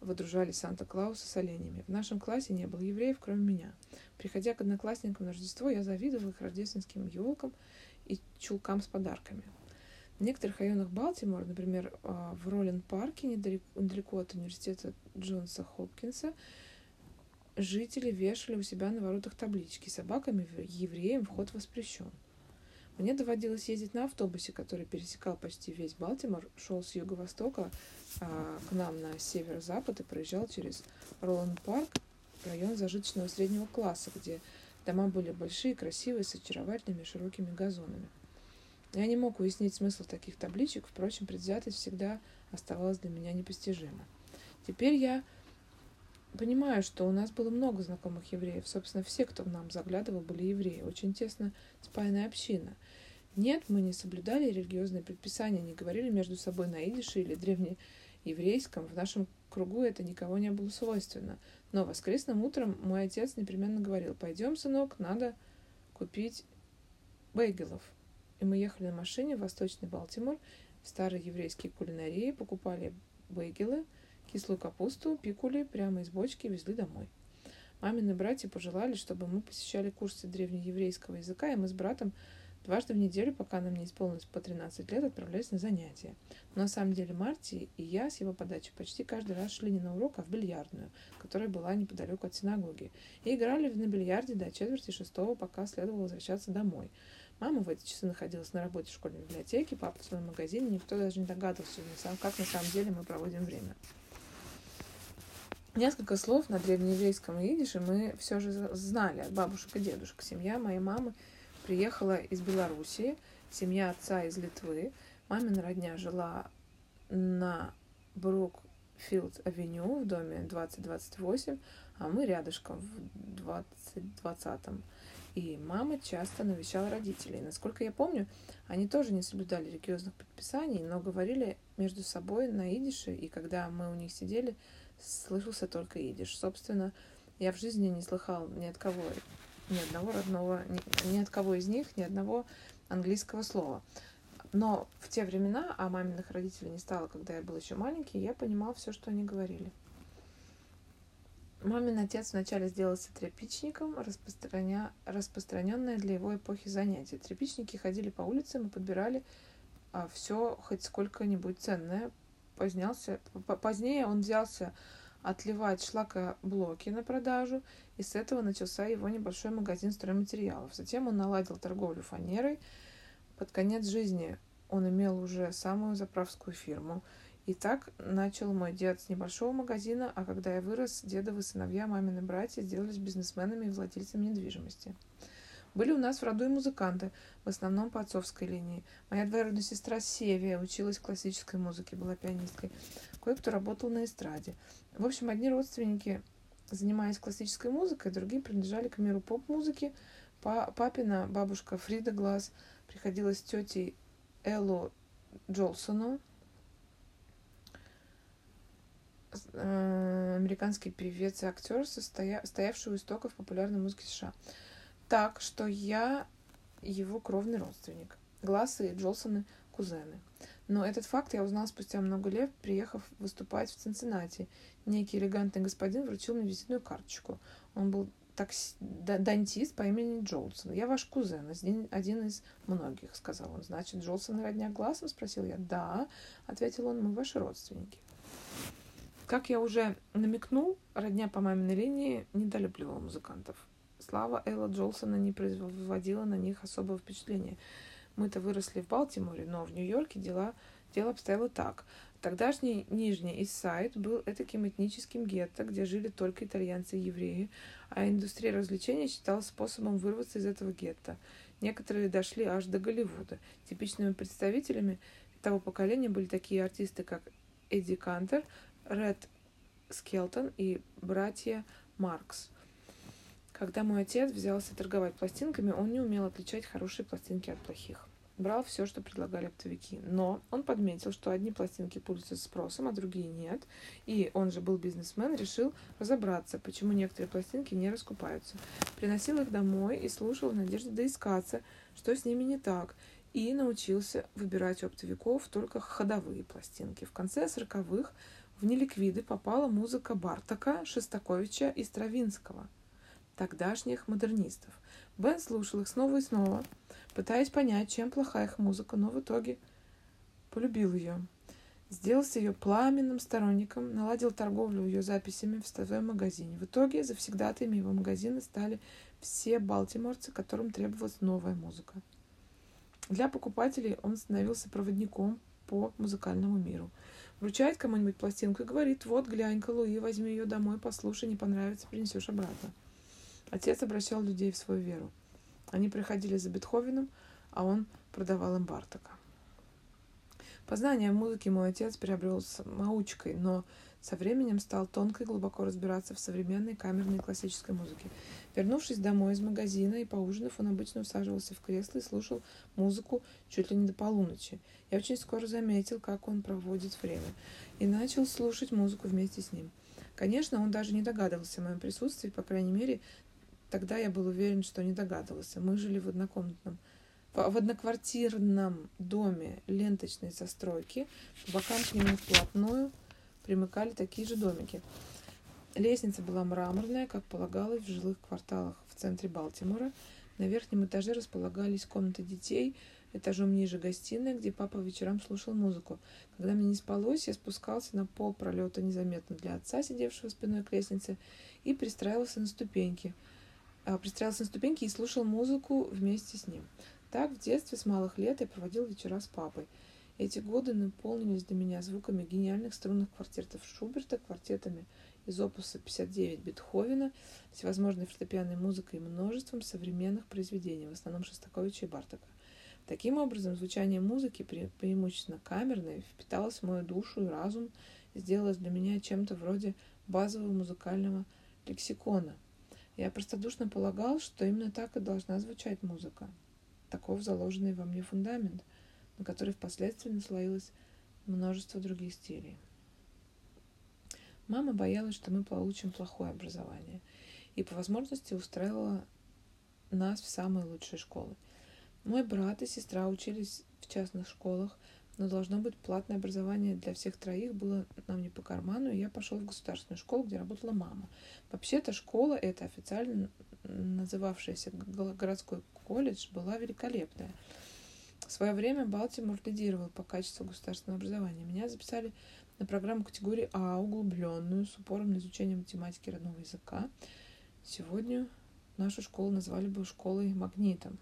водружали Санта-Клауса с оленями. В нашем классе не было евреев, кроме меня. Приходя к одноклассникам на Рождество, я завидовала их рождественским елкам и чулкам с подарками. В некоторых районах Балтимора, например, а, в Роллин-парке, недалеко от университета Джонса Хопкинса, жители вешали у себя на воротах таблички «Собаками евреям вход воспрещен». Мне доводилось ездить на автобусе, который пересекал почти весь Балтимор, шел с юго-востока а, к нам на северо-запад и проезжал через Роланд-парк, район зажиточного среднего класса, где дома были большие, красивые, с очаровательными широкими газонами. Я не мог уяснить смысл таких табличек, впрочем, предвзятость всегда оставалась для меня непостижима. Теперь я понимаю, что у нас было много знакомых евреев. Собственно, все, кто в нам заглядывал, были евреи. Очень тесно спаянная община. Нет, мы не соблюдали религиозные предписания, не говорили между собой на идише или древнееврейском. В нашем кругу это никого не было свойственно. Но воскресным утром мой отец непременно говорил, пойдем, сынок, надо купить бейгелов. И мы ехали на машине в Восточный Балтимор, в старой еврейской кулинарии, покупали бейгелы, кислую капусту, пикули прямо из бочки везли домой. Мамины братья пожелали, чтобы мы посещали курсы древнееврейского языка, и мы с братом дважды в неделю, пока нам не исполнилось по 13 лет, отправлялись на занятия. Но на самом деле Марти и я с его подачи почти каждый раз шли не на урок, а в бильярдную, которая была неподалеку от синагоги, и играли на бильярде до четверти шестого, пока следовало возвращаться домой. Мама в эти часы находилась на работе в школьной библиотеке, папа в своем магазине, никто даже не догадывался, как на самом деле мы проводим время. Несколько слов на древнееврейском и идише мы все же знали от бабушек и дедушек. Семья моей мамы приехала из Белоруссии, семья отца из Литвы. Мамина родня жила на Брукфилд-авеню в доме 2028, а мы рядышком в 2020 и мама часто навещала родителей. Насколько я помню, они тоже не соблюдали религиозных предписаний, но говорили между собой на идише, и когда мы у них сидели, слышался только идиш. Собственно, я в жизни не слыхал ни от кого, ни одного родного, ни, ни от кого из них, ни одного английского слова. Но в те времена, а маминых родителей не стало, когда я был еще маленький, я понимал все, что они говорили. Мамин отец вначале сделался тряпичником, распространя... распространенное для его эпохи занятие. Тряпичники ходили по улицам и подбирали а, все хоть сколько-нибудь ценное. Позднялся... Позднее он взялся отливать шлакоблоки на продажу, и с этого начался его небольшой магазин стройматериалов. Затем он наладил торговлю фанерой. Под конец жизни он имел уже самую заправскую фирму – и так начал мой дед с небольшого магазина, а когда я вырос, дедовы сыновья, мамины братья сделались бизнесменами и владельцами недвижимости. Были у нас в роду и музыканты, в основном по отцовской линии. Моя двоюродная сестра Севия училась классической музыке, была пианисткой. Кое-кто работал на эстраде. В общем, одни родственники занимались классической музыкой, другие принадлежали к миру поп-музыки. Папина бабушка Фрида Глаз приходилась тетей Эллу Джолсону, Э, американский певец и актер, состоя... стоявший у истоков популярной музыки США. Так что я его кровный родственник. Глассы и Джолсоны – кузены. Но этот факт я узнал спустя много лет, приехав выступать в Цинциннати. Некий элегантный господин вручил мне визитную карточку. Он был такси... дантист по имени Джолсон. «Я ваш кузен, один из многих», — сказал он. «Значит, Джолсон родня глазом?» — спросил я. «Да», — ответил он, — «мы ваши родственники». Как я уже намекнул, родня по маминой линии недолюбливала музыкантов. Слава Элла Джолсона не производила на них особого впечатления. Мы-то выросли в Балтиморе, но в Нью-Йорке дела, дело обстояло так. Тогдашний Нижний Иссайд был этаким этническим гетто, где жили только итальянцы и евреи, а индустрия развлечений считалась способом вырваться из этого гетто. Некоторые дошли аж до Голливуда. Типичными представителями того поколения были такие артисты, как Эдди Кантер, Ред Скелтон и братья Маркс. Когда мой отец взялся торговать пластинками, он не умел отличать хорошие пластинки от плохих. брал все, что предлагали оптовики. Но он подметил, что одни пластинки пользуются спросом, а другие нет. И он же был бизнесмен, решил разобраться, почему некоторые пластинки не раскупаются. Приносил их домой и слушал в надежде доискаться, что с ними не так. И научился выбирать оптовиков только ходовые пластинки. В конце сороковых в неликвиды попала музыка Бартака, Шестаковича и Стравинского, тогдашних модернистов. Бен слушал их снова и снова – пытаясь понять, чем плоха их музыка, но в итоге полюбил ее. Сделался ее пламенным сторонником, наладил торговлю ее записями в своем магазине. В итоге завсегдатаями его магазина стали все балтиморцы, которым требовалась новая музыка. Для покупателей он становился проводником по музыкальному миру. Вручает кому-нибудь пластинку и говорит, вот, глянь-ка, Луи, возьми ее домой, послушай, не понравится, принесешь обратно. Отец обращал людей в свою веру. Они приходили за Бетховеном, а он продавал им Бартака. Познание в музыке мой отец приобрел с маучкой, но со временем стал тонко и глубоко разбираться в современной камерной классической музыке. Вернувшись домой из магазина и поужинав, он обычно усаживался в кресло и слушал музыку чуть ли не до полуночи. Я очень скоро заметил, как он проводит время, и начал слушать музыку вместе с ним. Конечно, он даже не догадывался о моем присутствии, по крайней мере, Тогда я был уверен, что не догадывался. Мы жили в однокомнатном, в одноквартирном доме ленточной застройки. По бокам к нему вплотную примыкали такие же домики. Лестница была мраморная, как полагалось в жилых кварталах в центре Балтимора. На верхнем этаже располагались комнаты детей, этажом ниже гостиная, где папа вечером слушал музыку. Когда мне не спалось, я спускался на пол пролета незаметно для отца, сидевшего спиной к лестнице, и пристраивался на ступеньки – пристраивался на ступеньки и слушал музыку вместе с ним. Так в детстве с малых лет я проводил вечера с папой. Эти годы наполнились для меня звуками гениальных струнных квартетов Шуберта, квартетами из опуса 59 Бетховена, всевозможной фортепианной музыкой и множеством современных произведений, в основном Шостаковича и Бартака. Таким образом, звучание музыки, пре преимущественно камерной, впиталось в мою душу и разум сделалось для меня чем-то вроде базового музыкального лексикона – я простодушно полагал, что именно так и должна звучать музыка. Таков заложенный во мне фундамент, на который впоследствии наслоилось множество других стилей. Мама боялась, что мы получим плохое образование, и по возможности устраивала нас в самые лучшие школы. Мой брат и сестра учились в частных школах, но должно быть платное образование для всех троих было нам не по карману, и я пошел в государственную школу, где работала мама. Вообще-то школа, эта официально называвшаяся городской колледж, была великолепная. В свое время Балтимор лидировал по качеству государственного образования. Меня записали на программу категории А, углубленную, с упором на изучение математики родного языка. Сегодня нашу школу назвали бы школой магнитом.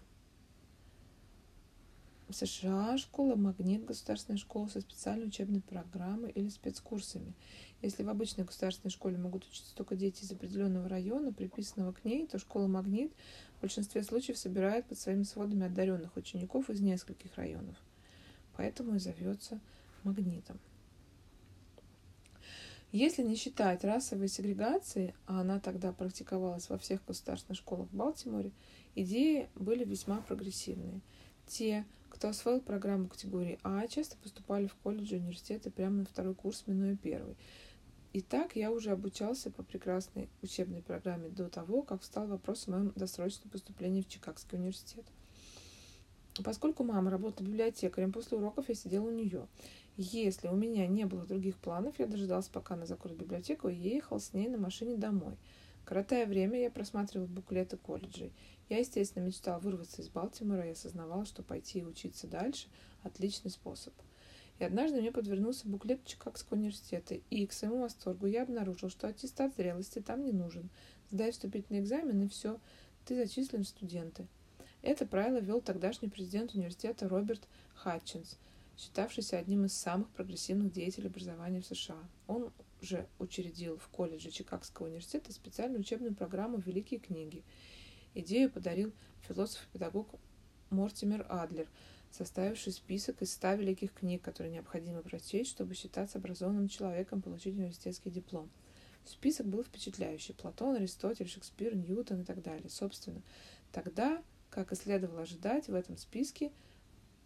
США школа «Магнит» – государственная школа со специальной учебной программой или спецкурсами. Если в обычной государственной школе могут учиться только дети из определенного района, приписанного к ней, то школа «Магнит» в большинстве случаев собирает под своими сводами одаренных учеников из нескольких районов. Поэтому и зовется «Магнитом». Если не считать расовой сегрегации, а она тогда практиковалась во всех государственных школах в Балтиморе, идеи были весьма прогрессивные. Те, кто освоил программу категории А, часто поступали в колледжи университеты прямо на второй курс, минуя первый. И так я уже обучался по прекрасной учебной программе до того, как встал вопрос о моем досрочном поступлении в Чикагский университет. Поскольку мама работала библиотекарем, после уроков я сидела у нее. Если у меня не было других планов, я дожидался, пока она закроет библиотеку, и ехал с ней на машине домой. Коротая время, я просматривал буклеты колледжей. Я, естественно, мечтал вырваться из Балтимора и осознавал, что пойти и учиться дальше – отличный способ. И однажды мне подвернулся буклет Чикагского университета, и к своему восторгу я обнаружил, что аттестат зрелости там не нужен. Сдай вступительный экзамен, и все, ты зачислен в студенты. Это правило ввел тогдашний президент университета Роберт Хатчинс, считавшийся одним из самых прогрессивных деятелей образования в США. Он же учредил в колледже Чикагского университета специальную учебную программу «Великие книги», Идею подарил философ-педагог Мортимер Адлер, составивший список из ста великих книг, которые необходимо прочесть, чтобы считаться образованным человеком, получить университетский диплом. Список был впечатляющий. Платон, Аристотель, Шекспир, Ньютон и так далее. Собственно, тогда, как и следовало ожидать, в этом списке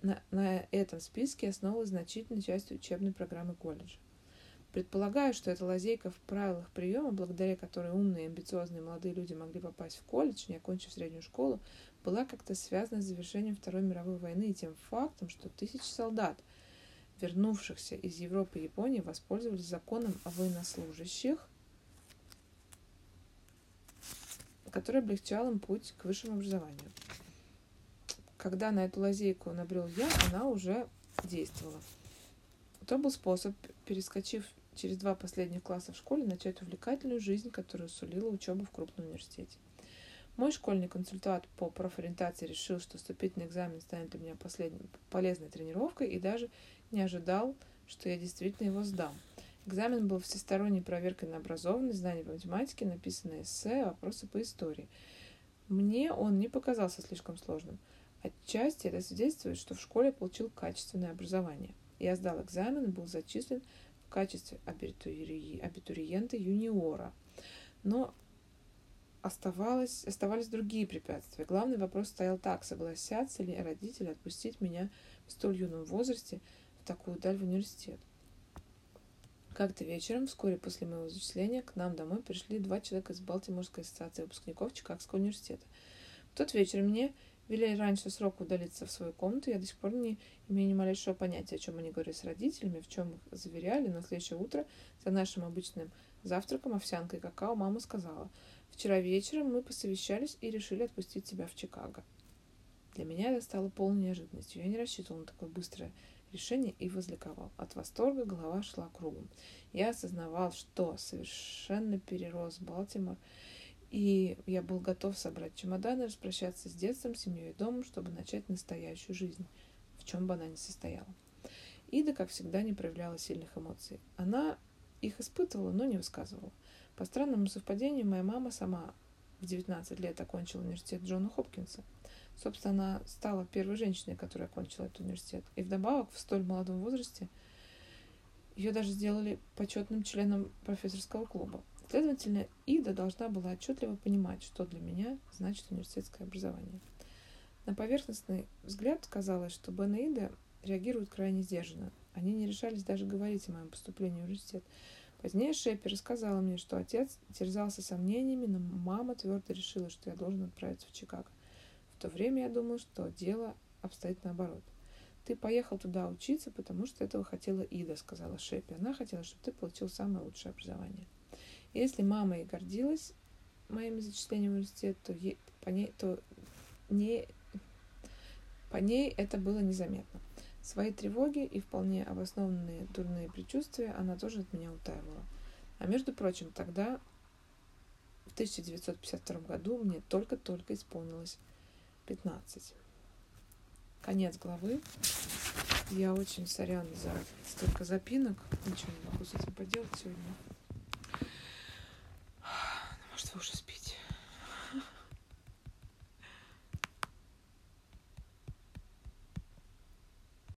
На, на этом списке основывалась значительная часть учебной программы колледжа. Предполагаю, что эта лазейка в правилах приема, благодаря которой умные амбициозные молодые люди могли попасть в колледж, не окончив среднюю школу, была как-то связана с завершением Второй мировой войны и тем фактом, что тысячи солдат, вернувшихся из Европы и Японии, воспользовались законом о военнослужащих, который облегчал им путь к высшему образованию. Когда на эту лазейку набрел я, она уже действовала. То был способ, перескочив через два последних класса в школе начать увлекательную жизнь, которую сулила учеба в крупном университете. Мой школьный консультант по профориентации решил, что вступительный экзамен станет для меня последней, полезной тренировкой и даже не ожидал, что я действительно его сдам. Экзамен был всесторонней проверкой на образованность, знания по математике, написанное эссе, вопросы по истории. Мне он не показался слишком сложным. Отчасти это свидетельствует, что в школе получил качественное образование. Я сдал экзамен и был зачислен качестве абитуриента юниора. Но оставалось, оставались другие препятствия. Главный вопрос стоял так, согласятся ли родители отпустить меня в столь юном возрасте в такую даль в университет. Как-то вечером, вскоре после моего зачисления, к нам домой пришли два человека из Балтиморской ассоциации выпускников Чикагского университета. В тот вечер мне Велели раньше срока удалиться в свою комнату, я до сих пор не имею ни малейшего понятия, о чем они говорили с родителями, в чем их заверяли. На следующее утро за нашим обычным завтраком, овсянкой и какао, мама сказала, «Вчера вечером мы посовещались и решили отпустить тебя в Чикаго». Для меня это стало полной неожиданностью. Я не рассчитывал на такое быстрое решение и возликовал. От восторга голова шла кругом. Я осознавал, что совершенно перерос Балтимор и я был готов собрать чемоданы, распрощаться с детством, семьей и домом, чтобы начать настоящую жизнь, в чем бы она ни состояла. Ида, как всегда, не проявляла сильных эмоций. Она их испытывала, но не высказывала. По странному совпадению, моя мама сама в 19 лет окончила университет Джона Хопкинса. Собственно, она стала первой женщиной, которая окончила этот университет. И вдобавок, в столь молодом возрасте, ее даже сделали почетным членом профессорского клуба. Следовательно, Ида должна была отчетливо понимать, что для меня значит университетское образование. На поверхностный взгляд казалось, что Бен и Ида реагируют крайне сдержанно. Они не решались даже говорить о моем поступлении в университет. Позднее Шеппи рассказала мне, что отец терзался сомнениями, но мама твердо решила, что я должен отправиться в Чикаго. В то время я думал, что дело обстоит наоборот. «Ты поехал туда учиться, потому что этого хотела Ида», — сказала Шеппи. «Она хотела, чтобы ты получил самое лучшее образование». Если мама и гордилась моими зачислениями в университет, то, ей, по, ней, то не, по ней это было незаметно. Свои тревоги и вполне обоснованные дурные предчувствия она тоже от меня утаивала. А между прочим, тогда, в 1952 году, мне только-только исполнилось 15. Конец главы. Я очень сорян за столько запинок. Ничего не могу с этим поделать сегодня. Может, вы уже спите?